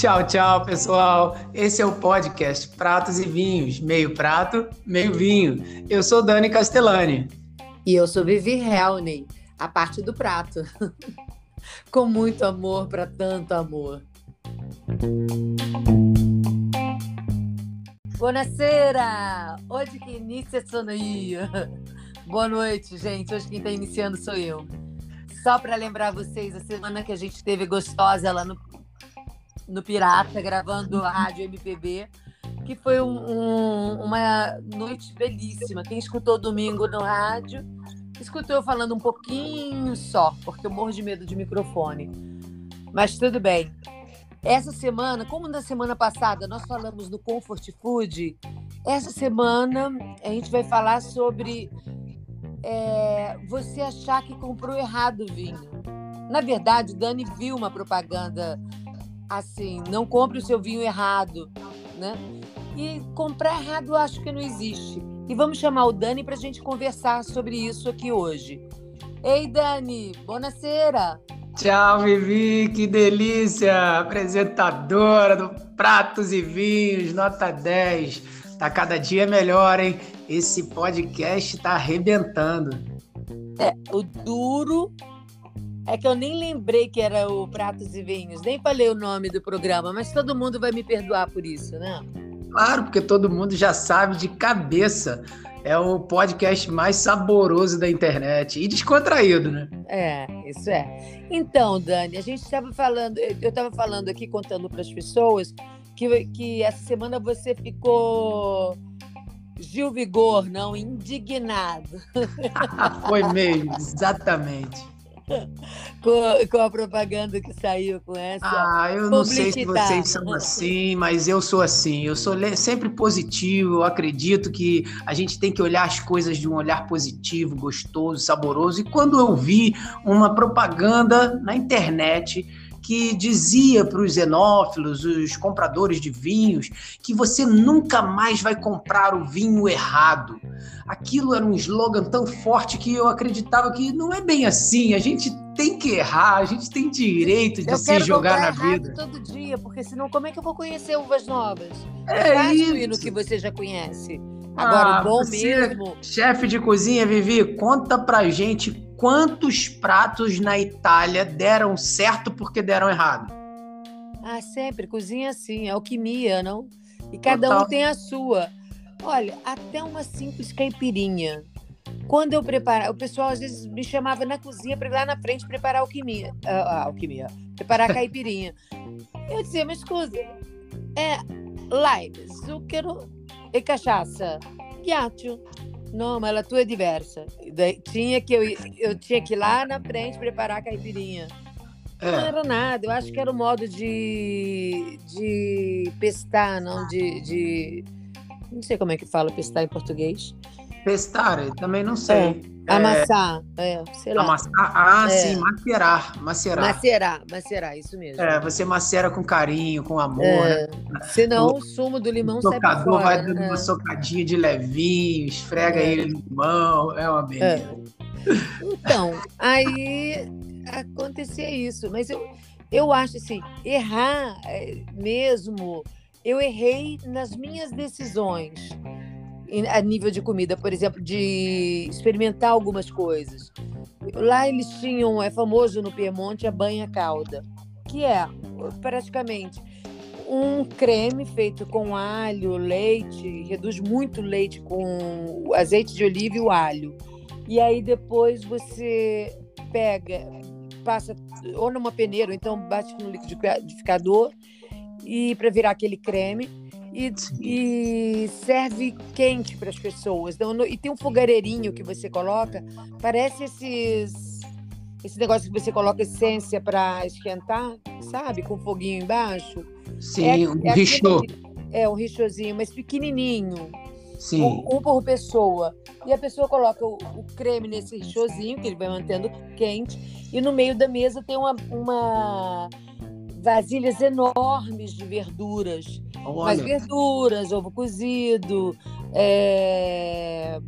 Tchau, tchau, pessoal. Esse é o podcast Pratos e Vinhos, meio prato, meio vinho. Eu sou Dani Castellani. E eu sou Vivi Helney, a parte do prato. Com muito amor para tanto amor. Buonasera! Hoje que inicia sono io. Boa noite, gente. Hoje quem está iniciando sou eu. Só para lembrar vocês, a semana que a gente teve gostosa lá no, no Pirata, gravando a Rádio MPB, que foi um, um, uma noite belíssima. Quem escutou domingo no rádio, escutou eu falando um pouquinho só, porque eu morro de medo de microfone. Mas tudo bem. Essa semana, como na semana passada nós falamos do Comfort Food, essa semana a gente vai falar sobre é, você achar que comprou errado o vinho. Na verdade, Dani viu uma propaganda assim, não compre o seu vinho errado, né? E comprar errado acho que não existe. E vamos chamar o Dani para a gente conversar sobre isso aqui hoje. Ei, Dani, buonasera! Tchau, Vivi, que delícia! Apresentadora do Pratos e Vinhos, nota 10. Tá cada dia melhor, hein? Esse podcast tá arrebentando. É, o duro é que eu nem lembrei que era o Pratos e Vinhos, nem falei o nome do programa, mas todo mundo vai me perdoar por isso, né? Claro, porque todo mundo já sabe de cabeça. É o podcast mais saboroso da internet e descontraído, né? É, isso é. Então, Dani, a gente estava falando, eu estava falando aqui, contando para as pessoas, que, que essa semana você ficou Gil Vigor, não, indignado. Foi mesmo, exatamente. com, com, a propaganda que saiu com essa. Ah, eu não sei se vocês são assim, mas eu sou assim. Eu sou sempre positivo. Eu acredito que a gente tem que olhar as coisas de um olhar positivo, gostoso, saboroso. E quando eu vi uma propaganda na internet que dizia para os xenófilos, os compradores de vinhos, que você nunca mais vai comprar o vinho errado. Aquilo era um slogan tão forte que eu acreditava que não é bem assim. A gente tem que errar, a gente tem direito de eu se jogar na vida. todo dia, porque senão como é que eu vou conhecer uvas novas? É, é isso. no que você já conhece. Agora, ah, o bom mesmo. Chefe de cozinha, Vivi, conta pra gente quantos pratos na Itália deram certo porque deram errado. Ah, sempre. Cozinha assim, é alquimia, não? E cada Total. um tem a sua. Olha, até uma simples caipirinha. Quando eu preparava, o pessoal às vezes me chamava na cozinha para ir lá na frente preparar alquimia. Uh, alquimia. Preparar caipirinha. eu dizia, mas escusa, é lime, zucchero e cachaça. Ghiaccio. Não, mas a tua é diversa. tinha que eu, eu tinha que ir lá na frente preparar a caipirinha. É. Não era nada, eu acho que era o modo de, de pestar, não de, de. Não sei como é que fala pestar em português. Pestar, também não sei. É, amassar, é, sei lá. Amassar, ah, é. sim, macerar, macerar. Macerar, macerar, isso mesmo. É, você macera com carinho, com amor. É. Né? Senão o, o, sumo do limão o sai pra fora. vai dando né? uma socadinha de levinho, esfrega é. ele no limão, é uma beleza. É. Então, aí acontecia isso, mas eu, eu acho assim, errar é, mesmo, eu errei nas minhas decisões a nível de comida, por exemplo, de experimentar algumas coisas. Lá eles tinham, é famoso no Piemonte, a banha calda, que é praticamente um creme feito com alho, leite, reduz muito leite com azeite de oliva e o alho. E aí depois você pega, passa ou numa peneira, ou então bate no liquidificador e para virar aquele creme e, e serve quente para as pessoas. Então, e tem um fogareirinho que você coloca, parece esses esse negócio que você coloca essência para esquentar, sabe? Com foguinho embaixo. Sim, é, um é richô. É, um richôzinho, mas pequenininho. Sim. Um, um, por pessoa. E a pessoa coloca o, o, creme nesse richôzinho, que ele vai mantendo quente, e no meio da mesa tem uma, uma vasilhas enormes de verduras. Olha. Mas verduras, ovo cozido, é...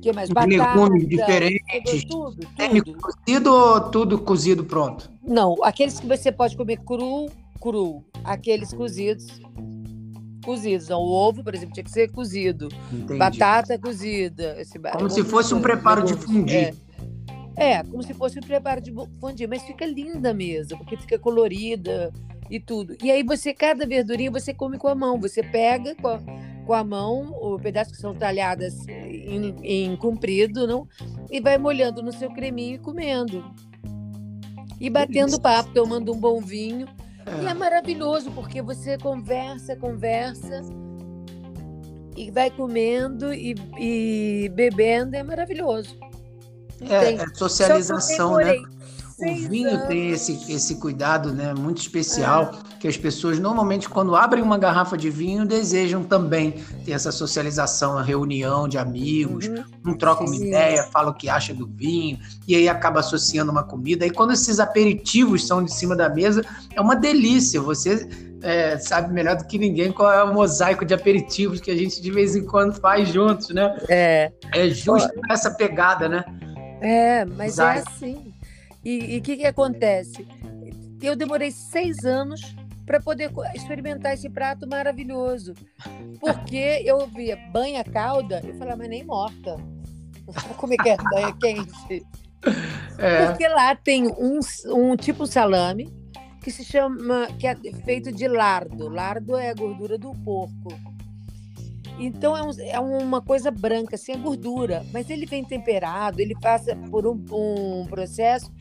que mais? Batata, legumes diferentes. Tudo, tudo. Semi-cozido ou tudo cozido pronto? Não, aqueles que você pode comer cru, cru. Aqueles cozidos, cozidos. O ovo, por exemplo, tinha que ser cozido. Entendi. Batata cozida. Esse, como se fosse um preparo de fundi. É. é, como se fosse um preparo de fundi. Mas fica linda mesmo, porque fica colorida e tudo. E aí você, cada verdurinha, você come com a mão. Você pega com a, com a mão os pedaços que são talhadas em, em comprido, não? E vai molhando no seu creminho e comendo. E batendo papo, tomando um bom vinho. É. E é maravilhoso, porque você conversa, conversa, e vai comendo e, e bebendo, é maravilhoso. É, é socialização, né? o vinho anos. tem esse, esse cuidado né, muito especial, é. que as pessoas normalmente, quando abrem uma garrafa de vinho, desejam também ter essa socialização, a reunião de amigos, uhum. um troca uma ideia, fala o que acha do vinho, e aí acaba associando uma comida. E quando esses aperitivos são de cima da mesa, é uma delícia. Você é, sabe melhor do que ninguém qual é o mosaico de aperitivos que a gente de vez em quando faz juntos, né? É. É justo essa pegada, né? É, mas mosaico. é assim. E o que, que acontece? Eu demorei seis anos para poder experimentar esse prato maravilhoso. Porque eu via banha calda, eu falava, mas nem morta. Como é que é banha quente? É. Porque lá tem um, um tipo salame que se chama, que é feito de lardo. Lardo é a gordura do porco. Então é, um, é, uma coisa branca, assim, é gordura, mas ele vem temperado, ele passa por um, um processo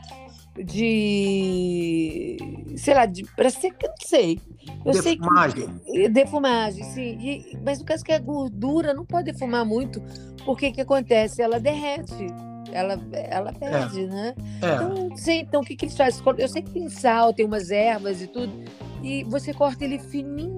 de, sei lá, de, para ser, eu não sei. Eu defumagem. sei que, defumagem, sim. E, mas no caso que a gordura não pode defumar muito, porque o que acontece? Ela derrete. Ela, ela perde, é. né? É. Então, não sei, então o que, que eles fazem? Eu sei que tem sal, tem umas ervas e tudo, e você corta ele fininho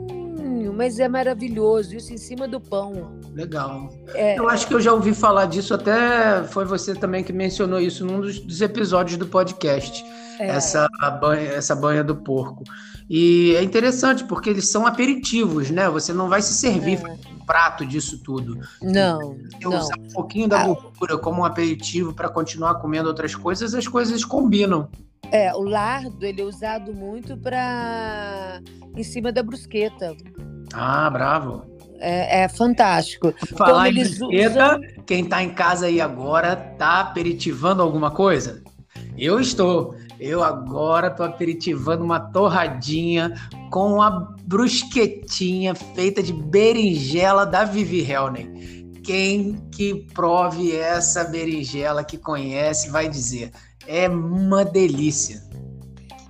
mas é maravilhoso, isso em cima do pão. Legal. É, eu acho que eu já ouvi falar disso, até foi você também que mencionou isso num dos, dos episódios do podcast, é. essa, banha, essa banha do porco. E é interessante, porque eles são aperitivos, né? Você não vai se servir é. um prato disso tudo. Não. Se não. usar um pouquinho da gordura como um aperitivo para continuar comendo outras coisas, as coisas combinam. É, o lardo ele é usado muito para em cima da brusqueta. Ah, bravo. É, é fantástico. Falar em brusqueta, usam... quem está em casa aí agora está aperitivando alguma coisa? Eu estou. Eu agora estou aperitivando uma torradinha com uma brusquetinha feita de berinjela da Vivi Helnen. Quem que prove essa berinjela que conhece vai dizer, é uma delícia.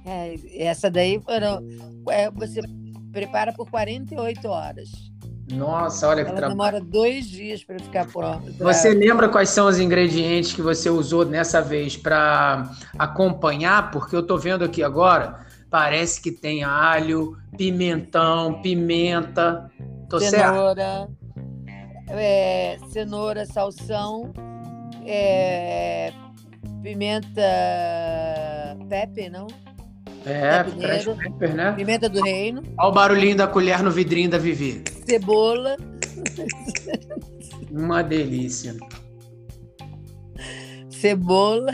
É, essa daí foram, é, você prepara por 48 horas. Nossa, olha Ela que trabalho. demora dois dias para ficar pronta. Você lembra quais são os ingredientes que você usou nessa vez para acompanhar? Porque eu estou vendo aqui agora, parece que tem alho, pimentão, pimenta. Tô cenoura, é, cenoura, salsão, é, pimenta pepe, não? É, fresh pepper, né? Pimenta do reino. Olha o barulhinho da colher no vidrinho da Vivi. Cebola. Uma delícia. Cebola.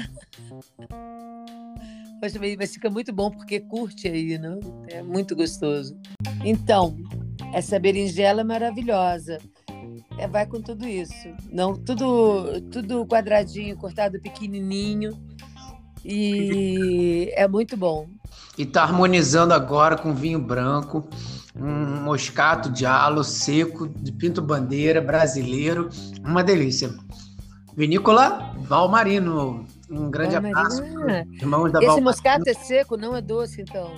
Mas fica muito bom porque curte aí, não? É muito gostoso. Então, essa berinjela é maravilhosa. É, vai com tudo isso. Não, tudo, tudo quadradinho, cortado pequenininho. E é muito bom. E está harmonizando agora com vinho branco, um moscato de alo seco de Pinto Bandeira brasileiro, uma delícia. Vinícola Valmarino, um grande Valmarino. abraço. Irmãos da Esse Valmarino. moscato é seco, não é doce, então?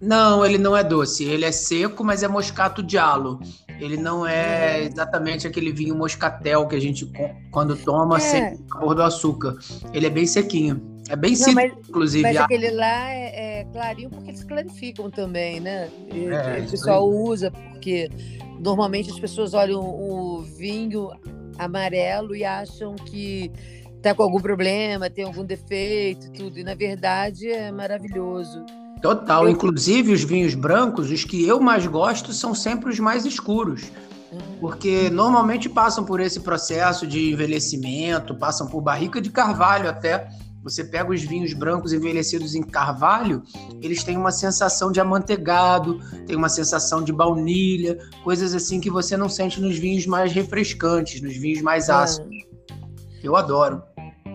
Não, ele não é doce. Ele é seco, mas é moscato de alo. Ele não é, é. exatamente aquele vinho moscatel que a gente, quando toma, é. o sabor do açúcar. Ele é bem sequinho. É bem simples, inclusive. Mas aquele lá é, é, clarinho porque eles clarificam também, né? E, é, o pessoal usa porque normalmente as pessoas olham o vinho amarelo e acham que tá com algum problema, tem algum defeito, tudo. E na verdade é maravilhoso. Total. Eu... Inclusive os vinhos brancos, os que eu mais gosto são sempre os mais escuros. porque normalmente passam por esse processo de envelhecimento, passam por barrica de carvalho até. Você pega os vinhos brancos envelhecidos em carvalho, eles têm uma sensação de amanteigado, tem uma sensação de baunilha, coisas assim que você não sente nos vinhos mais refrescantes, nos vinhos mais ah. ácidos. Eu adoro.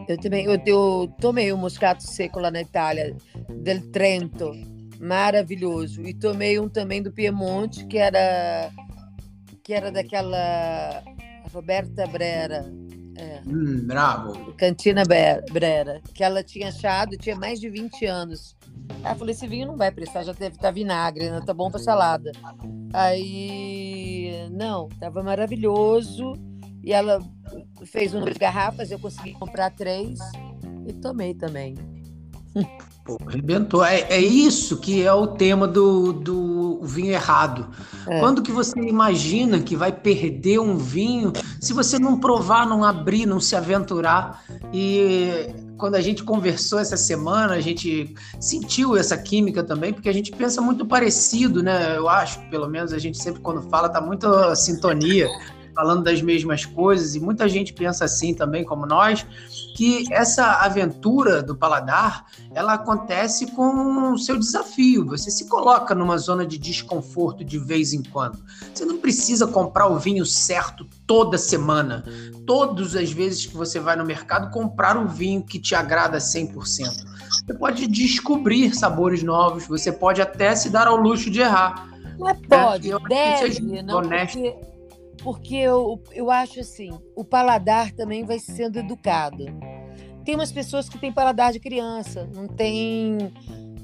Eu também, eu, eu tomei o um moscato seco lá na Itália, del Trento, maravilhoso. E tomei um também do Piemonte, que era que era daquela Roberta Brera. É. Hum, bravo. Cantina Brera, que ela tinha achado, tinha mais de 20 anos. Ela falou: esse vinho não vai prestar, já deve estar tá vinagre, né? Tá bom para salada. Aí, não, tava maravilhoso. E ela fez umas garrafas, eu consegui comprar três e tomei também. Pô, arrebentou. É, é isso que é o tema do, do vinho errado. É. Quando que você imagina que vai perder um vinho se você não provar, não abrir, não se aventurar? E quando a gente conversou essa semana, a gente sentiu essa química também, porque a gente pensa muito parecido, né? Eu acho, pelo menos a gente sempre quando fala tá muito sintonia falando das mesmas coisas, e muita gente pensa assim também, como nós, que essa aventura do paladar, ela acontece com o seu desafio. Você se coloca numa zona de desconforto de vez em quando. Você não precisa comprar o vinho certo toda semana. Todas as vezes que você vai no mercado, comprar o vinho que te agrada 100%. Você pode descobrir sabores novos, você pode até se dar ao luxo de errar. Não é pode, né? deve, não, honesto. porque porque eu, eu acho assim, o paladar também vai sendo educado. Tem umas pessoas que têm paladar de criança, não tem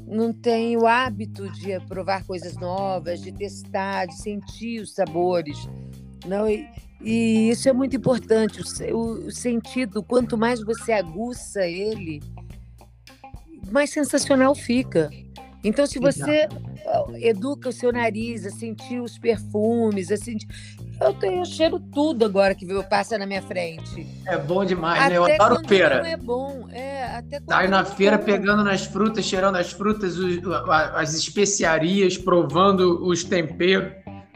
não tem o hábito de provar coisas novas, de testar, de sentir os sabores, não e, e isso é muito importante. O, o, sentido, quanto mais você aguça ele, mais sensacional fica. Então, se você educa o seu nariz a sentir os perfumes, a sentir... Eu tenho, eu cheiro tudo agora que passa na minha frente. É bom demais, até né? Eu adoro feira. Não é bom, é, até aí na é feira bom. pegando nas frutas, cheirando as frutas, os, as especiarias, provando os temperos.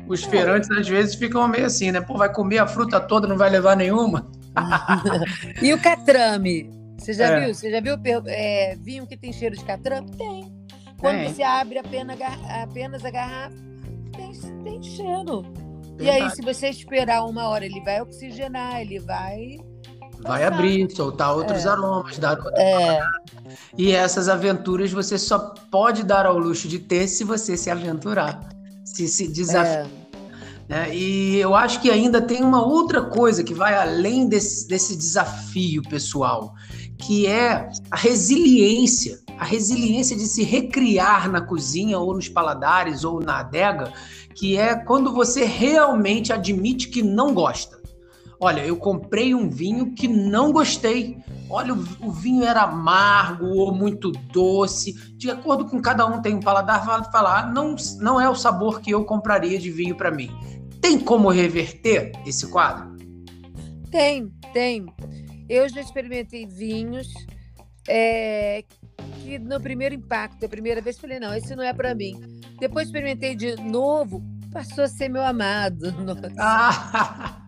Os é. feirantes às vezes ficam meio assim, né? Pô, vai comer a fruta toda, não vai levar nenhuma. e o catrame? Você já é. viu? Você já viu é, vinho que tem cheiro de catrame? Tem. Quando você abre apenas, apenas a garrafa, tem, tem cheiro. Verdade. E aí, se você esperar uma hora, ele vai oxigenar, ele vai. Vai abrir, soltar outros é. aromas, dar outra é. E essas aventuras você só pode dar ao luxo de ter se você se aventurar, se se desafiar. É. Né? E eu acho que ainda tem uma outra coisa que vai além desse, desse desafio pessoal, que é a resiliência a resiliência de se recriar na cozinha ou nos paladares ou na adega, que é quando você realmente admite que não gosta. Olha, eu comprei um vinho que não gostei. Olha, o, o vinho era amargo ou muito doce. De acordo com cada um tem um paladar, falar, não, não é o sabor que eu compraria de vinho para mim. Tem como reverter esse quadro? Tem, tem. Eu já experimentei vinhos é, que no primeiro impacto, a primeira vez, falei, não, esse não é para mim. Depois experimentei de novo, passou a ser meu amado. Ah,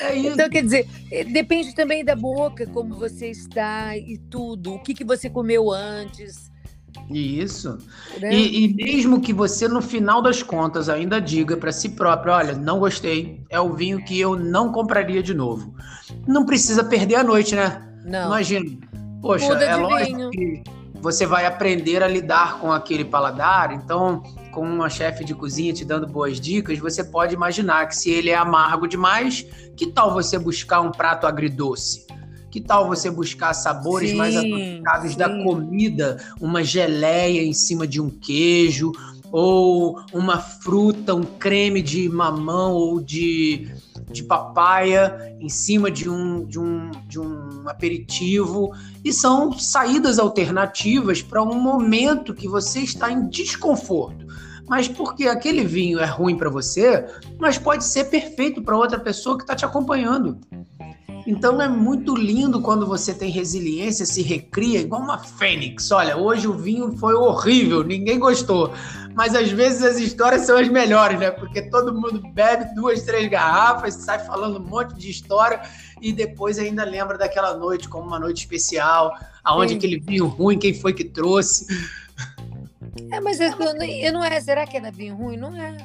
é isso. Então, quer dizer, eh, depende também da boca, como você está e tudo. O que, que você comeu antes. Isso. Né? E, e, mesmo que você, no final das contas, ainda diga para si próprio: olha, não gostei, é o vinho que eu não compraria de novo. Não precisa perder a noite, né? Não. Imagina. Poxa, Muda é lógico vinho. que você vai aprender a lidar com aquele paladar. Então, com uma chefe de cozinha te dando boas dicas, você pode imaginar que se ele é amargo demais, que tal você buscar um prato agridoce? Que tal você buscar sabores sim, mais apropriados da comida, uma geleia em cima de um queijo, ou uma fruta, um creme de mamão ou de de papaya em cima de um, de um, de um aperitivo. E são saídas alternativas para um momento que você está em desconforto. Mas porque aquele vinho é ruim para você, mas pode ser perfeito para outra pessoa que está te acompanhando. Então é muito lindo quando você tem resiliência, se recria, igual uma fênix. Olha, hoje o vinho foi horrível, ninguém gostou. Mas às vezes as histórias são as melhores, né? Porque todo mundo bebe duas, três garrafas, sai falando um monte de história e depois ainda lembra daquela noite como uma noite especial, aonde Sim. aquele vinho ruim, quem foi que trouxe. É, mas eu, eu não é. Será que era vinho ruim? Não é.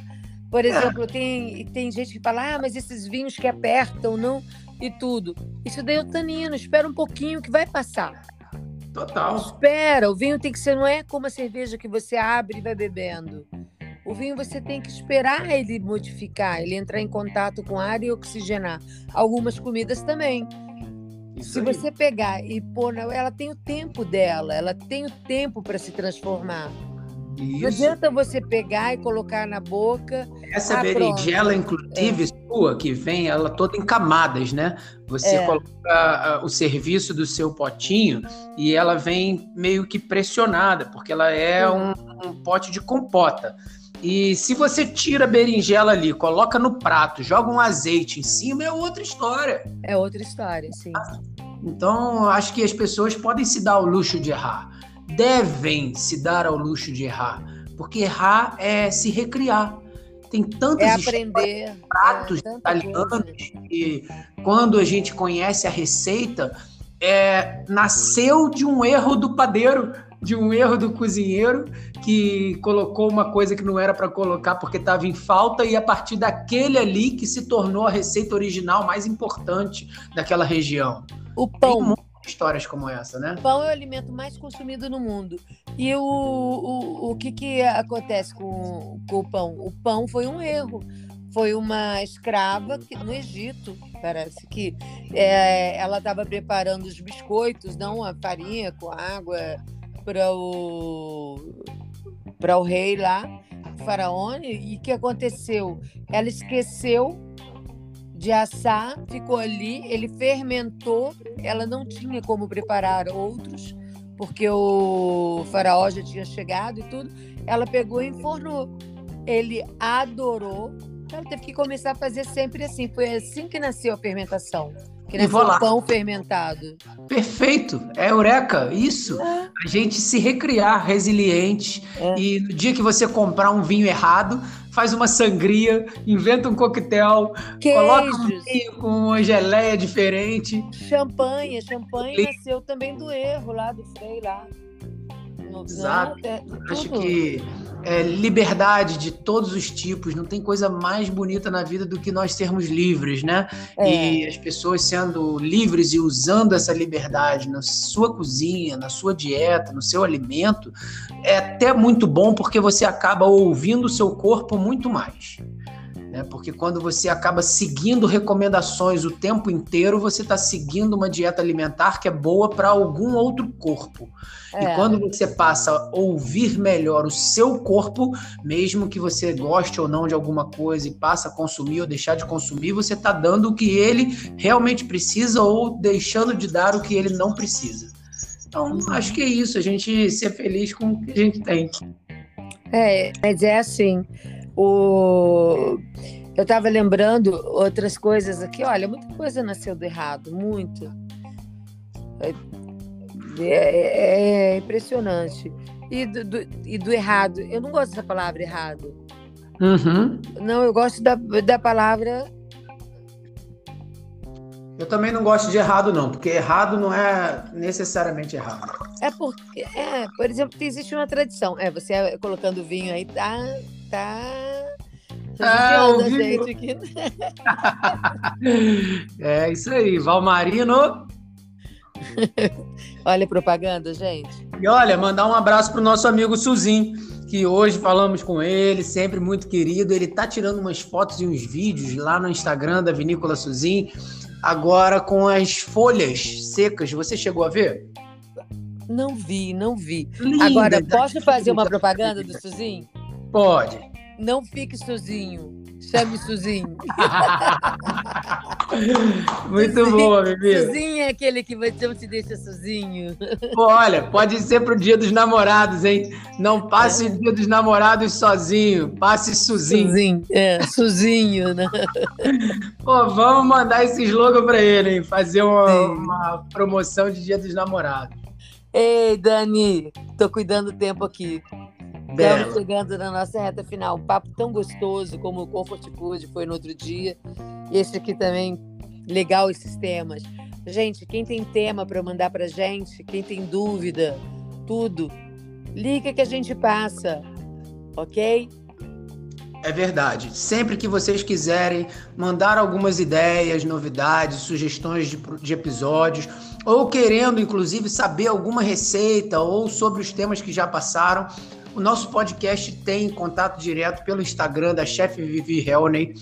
Por exemplo, tem, tem gente que fala, ah, mas esses vinhos que apertam, não, e tudo. Isso daí é o tanino, espera um pouquinho que vai passar. Total. Espera, o vinho tem que ser, não é como a cerveja que você abre e vai bebendo. O vinho você tem que esperar ele modificar, ele entrar em contato com ar e oxigenar. Algumas comidas também. Isso Se aí. você pegar e pôr, ela tem o tempo dela, ela tem o tempo para se transformar. Isso. Não adianta você pegar e colocar na boca. Essa ah, berinjela, inclusive, é. Sua, que vem ela toda em camadas, né? Você é. coloca o serviço do seu potinho e ela vem meio que pressionada, porque ela é um, um pote de compota. E se você tira a berinjela ali, coloca no prato, joga um azeite em cima, é outra história. É outra história, sim. Então, acho que as pessoas podem se dar o luxo de errar devem se dar ao luxo de errar, porque errar é se recriar. Tem tantas é aprender, pratos é, italianos que quando a gente conhece a receita, é, nasceu de um erro do padeiro, de um erro do cozinheiro que colocou uma coisa que não era para colocar porque estava em falta e a partir daquele ali que se tornou a receita original mais importante daquela região. O pão histórias como essa, né? Pão é o alimento mais consumido no mundo. E o, o, o que, que acontece com, com o pão? O pão foi um erro. Foi uma escrava que, no Egito, parece que é, ela estava preparando os biscoitos, não a farinha com água, para o, o rei lá, o faraó. E o que aconteceu? Ela esqueceu de assar, ficou ali, ele fermentou, ela não tinha como preparar outros, porque o faraó já tinha chegado e tudo. Ela pegou e enfornou. Ele adorou. Ela teve que começar a fazer sempre assim. Foi assim que nasceu a fermentação. Que nem o pão fermentado. Perfeito, é eureka, isso. É. A gente se recriar resiliente. É. E no dia que você comprar um vinho errado, faz uma sangria, inventa um coquetel, Queijos. coloca um vinho com uma geleia diferente. Champanhe, champanhe nasceu também do erro lá do Frei lá. Exato. É, Acho que é, liberdade de todos os tipos, não tem coisa mais bonita na vida do que nós sermos livres, né? É. E as pessoas sendo livres e usando essa liberdade na sua cozinha, na sua dieta, no seu alimento, é até muito bom porque você acaba ouvindo o seu corpo muito mais. Né? Porque quando você acaba seguindo recomendações o tempo inteiro, você está seguindo uma dieta alimentar que é boa para algum outro corpo. É. E quando você passa a ouvir melhor o seu corpo, mesmo que você goste ou não de alguma coisa e passa a consumir ou deixar de consumir, você está dando o que ele realmente precisa ou deixando de dar o que ele não precisa. Então, uhum. acho que é isso, a gente ser feliz com o que a gente tem. É, mas é assim. O... Eu estava lembrando outras coisas aqui. Olha, muita coisa nasceu do errado, muito. É, é, é impressionante. E do, do, e do errado, eu não gosto dessa palavra errado. Uhum. Não, eu gosto da, da palavra. Eu também não gosto de errado, não, porque errado não é necessariamente errado. É porque, é, por exemplo, existe uma tradição. É, você colocando vinho aí, tá. Tá a gente aqui. é isso aí, Valmarino. olha a propaganda, gente. E olha, mandar um abraço pro nosso amigo Suzin, que hoje falamos com ele, sempre muito querido. Ele tá tirando umas fotos e uns vídeos lá no Instagram da Vinícola Suzin, agora com as folhas secas. Você chegou a ver? Não vi, não vi. Linda, agora, posso fazer uma propaganda do Suzin? Pode. Não fique sozinho. Chame Suzinho. Muito Suzinho, boa, bebê. Suzinho é aquele que você não te deixa sozinho. Olha, pode ser pro dia dos namorados, hein? Não passe é. o dia dos namorados sozinho, passe Suzinho. Suzinho, é, Suzinho, né? Pô, vamos mandar esse slogan pra ele, hein? Fazer uma, uma promoção de dia dos namorados. Ei, Dani, tô cuidando do tempo aqui. Estamos chegando na nossa reta final. Um papo tão gostoso como o Comfort Food foi no outro dia. E esse aqui também, legal esses temas. Gente, quem tem tema para mandar para gente, quem tem dúvida, tudo, liga que a gente passa, ok? É verdade. Sempre que vocês quiserem mandar algumas ideias, novidades, sugestões de, de, episódios, ou querendo, inclusive, saber alguma receita ou sobre os temas que já passaram, o nosso podcast tem contato direto pelo Instagram da chefe Vivi Helney,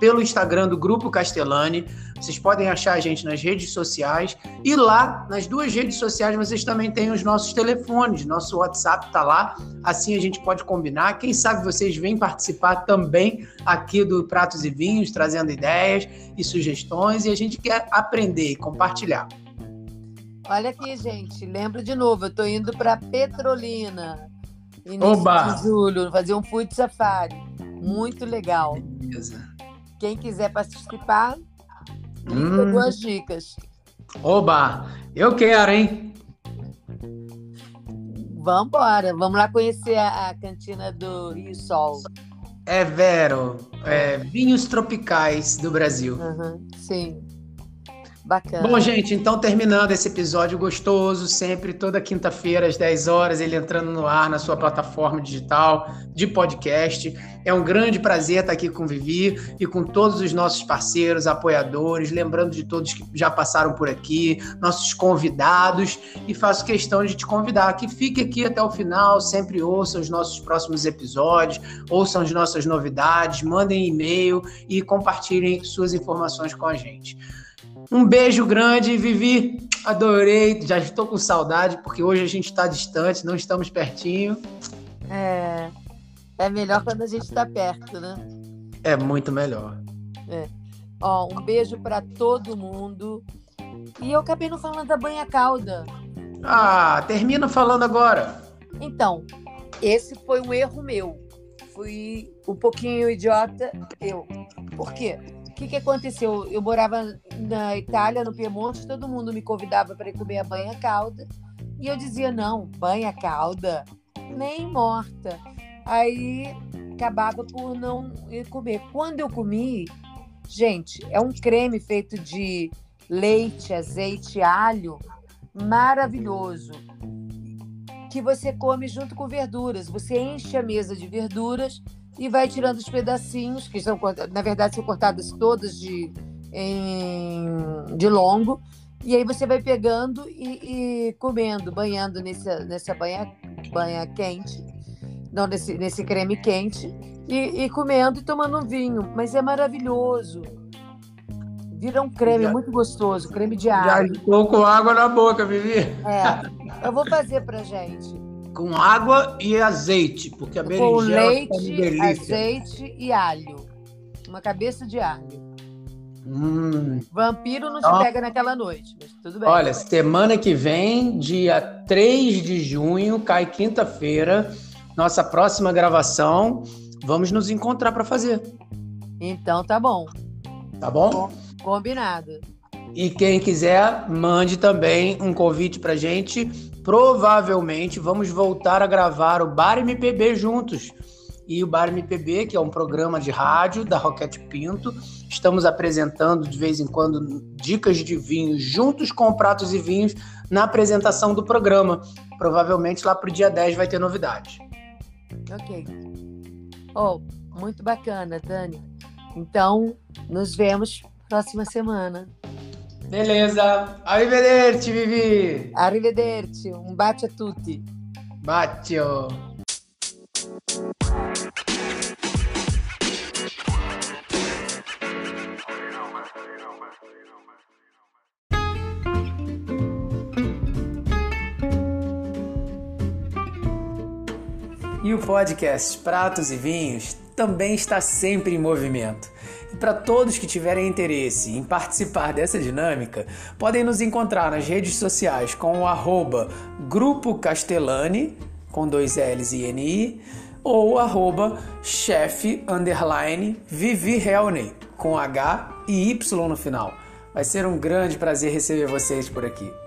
pelo Instagram do Grupo Castellani. Vocês podem achar a gente nas redes sociais e lá nas duas redes sociais vocês também têm os nossos telefones, nosso WhatsApp está lá. Assim a gente pode combinar. Quem sabe vocês vêm participar também aqui do Pratos e Vinhos, trazendo ideias e sugestões e a gente quer aprender e compartilhar. Olha aqui, gente, lembro de novo, eu estou indo para Petrolina Início Oba! de julho, fazer um food safari. Muito legal. Beleza. Quem quiser participar, hum. duas dicas. Oba! Eu quero, hein? Vamos embora. Vamos lá conhecer a, a cantina do Rio Sol. É Vero. É, vinhos tropicais do Brasil. Uhum, sim. Bacana. Bom, gente, então terminando esse episódio gostoso, sempre toda quinta-feira às 10 horas, ele entrando no ar na sua plataforma digital de podcast. É um grande prazer estar aqui com Vivi e com todos os nossos parceiros, apoiadores, lembrando de todos que já passaram por aqui, nossos convidados, e faço questão de te convidar que fique aqui até o final, sempre ouça os nossos próximos episódios, ouçam as nossas novidades, mandem e-mail e compartilhem suas informações com a gente. Um beijo grande, Vivi. Adorei. Já estou com saudade, porque hoje a gente está distante, não estamos pertinho. É. É melhor quando a gente está perto, né? É muito melhor. É. Ó, um beijo para todo mundo. E eu acabei não falando da banha calda. Ah, termina falando agora. Então, esse foi um erro meu. Fui um pouquinho idiota eu. Por quê? O que, que aconteceu? Eu morava na Itália, no Piemonte, todo mundo me convidava para comer a banha calda. E eu dizia: não, banha calda, nem morta. Aí acabava por não comer. Quando eu comi, gente, é um creme feito de leite, azeite, alho, maravilhoso. Que você come junto com verduras. Você enche a mesa de verduras e vai tirando os pedacinhos, que são, na verdade, são cortadas todas de, em, de longo. E aí você vai pegando e, e comendo, banhando nessa, nessa banha, banha quente, não, nesse, nesse creme quente, e, e comendo e tomando um vinho. Mas é maravilhoso. Vira um creme já, muito gostoso, creme de água. Já estou com água na boca, Vivi. É, eu vou fazer pra gente com água e azeite, porque a berinjela com leite, azeite e alho. Uma cabeça de alho. Hum. Vampiro não te pega naquela noite, mas tudo bem. Olha, semana que vem, dia 3 de junho, cai quinta-feira, nossa próxima gravação. Vamos nos encontrar para fazer. Então tá bom. Tá bom? Combinado. E quem quiser, mande também um convite pra gente provavelmente vamos voltar a gravar o Bar MPB juntos. E o Bar MPB, que é um programa de rádio da Roquete Pinto, estamos apresentando de vez em quando dicas de vinhos juntos com pratos e vinhos na apresentação do programa. Provavelmente lá para o dia 10 vai ter novidade. Ok. Oh, muito bacana, Dani. Então, nos vemos próxima semana. Beleza. Arrivederci, Vivi. Arrivederci. Un bacio a tutti. Bacio. E o podcast Pratos e Vinhos também está sempre em movimento. E para todos que tiverem interesse em participar dessa dinâmica, podem nos encontrar nas redes sociais com o arroba Grupo Castellani, com dois L's e N-I, ou arroba chefe underline Vivi com H e Y no final. Vai ser um grande prazer receber vocês por aqui.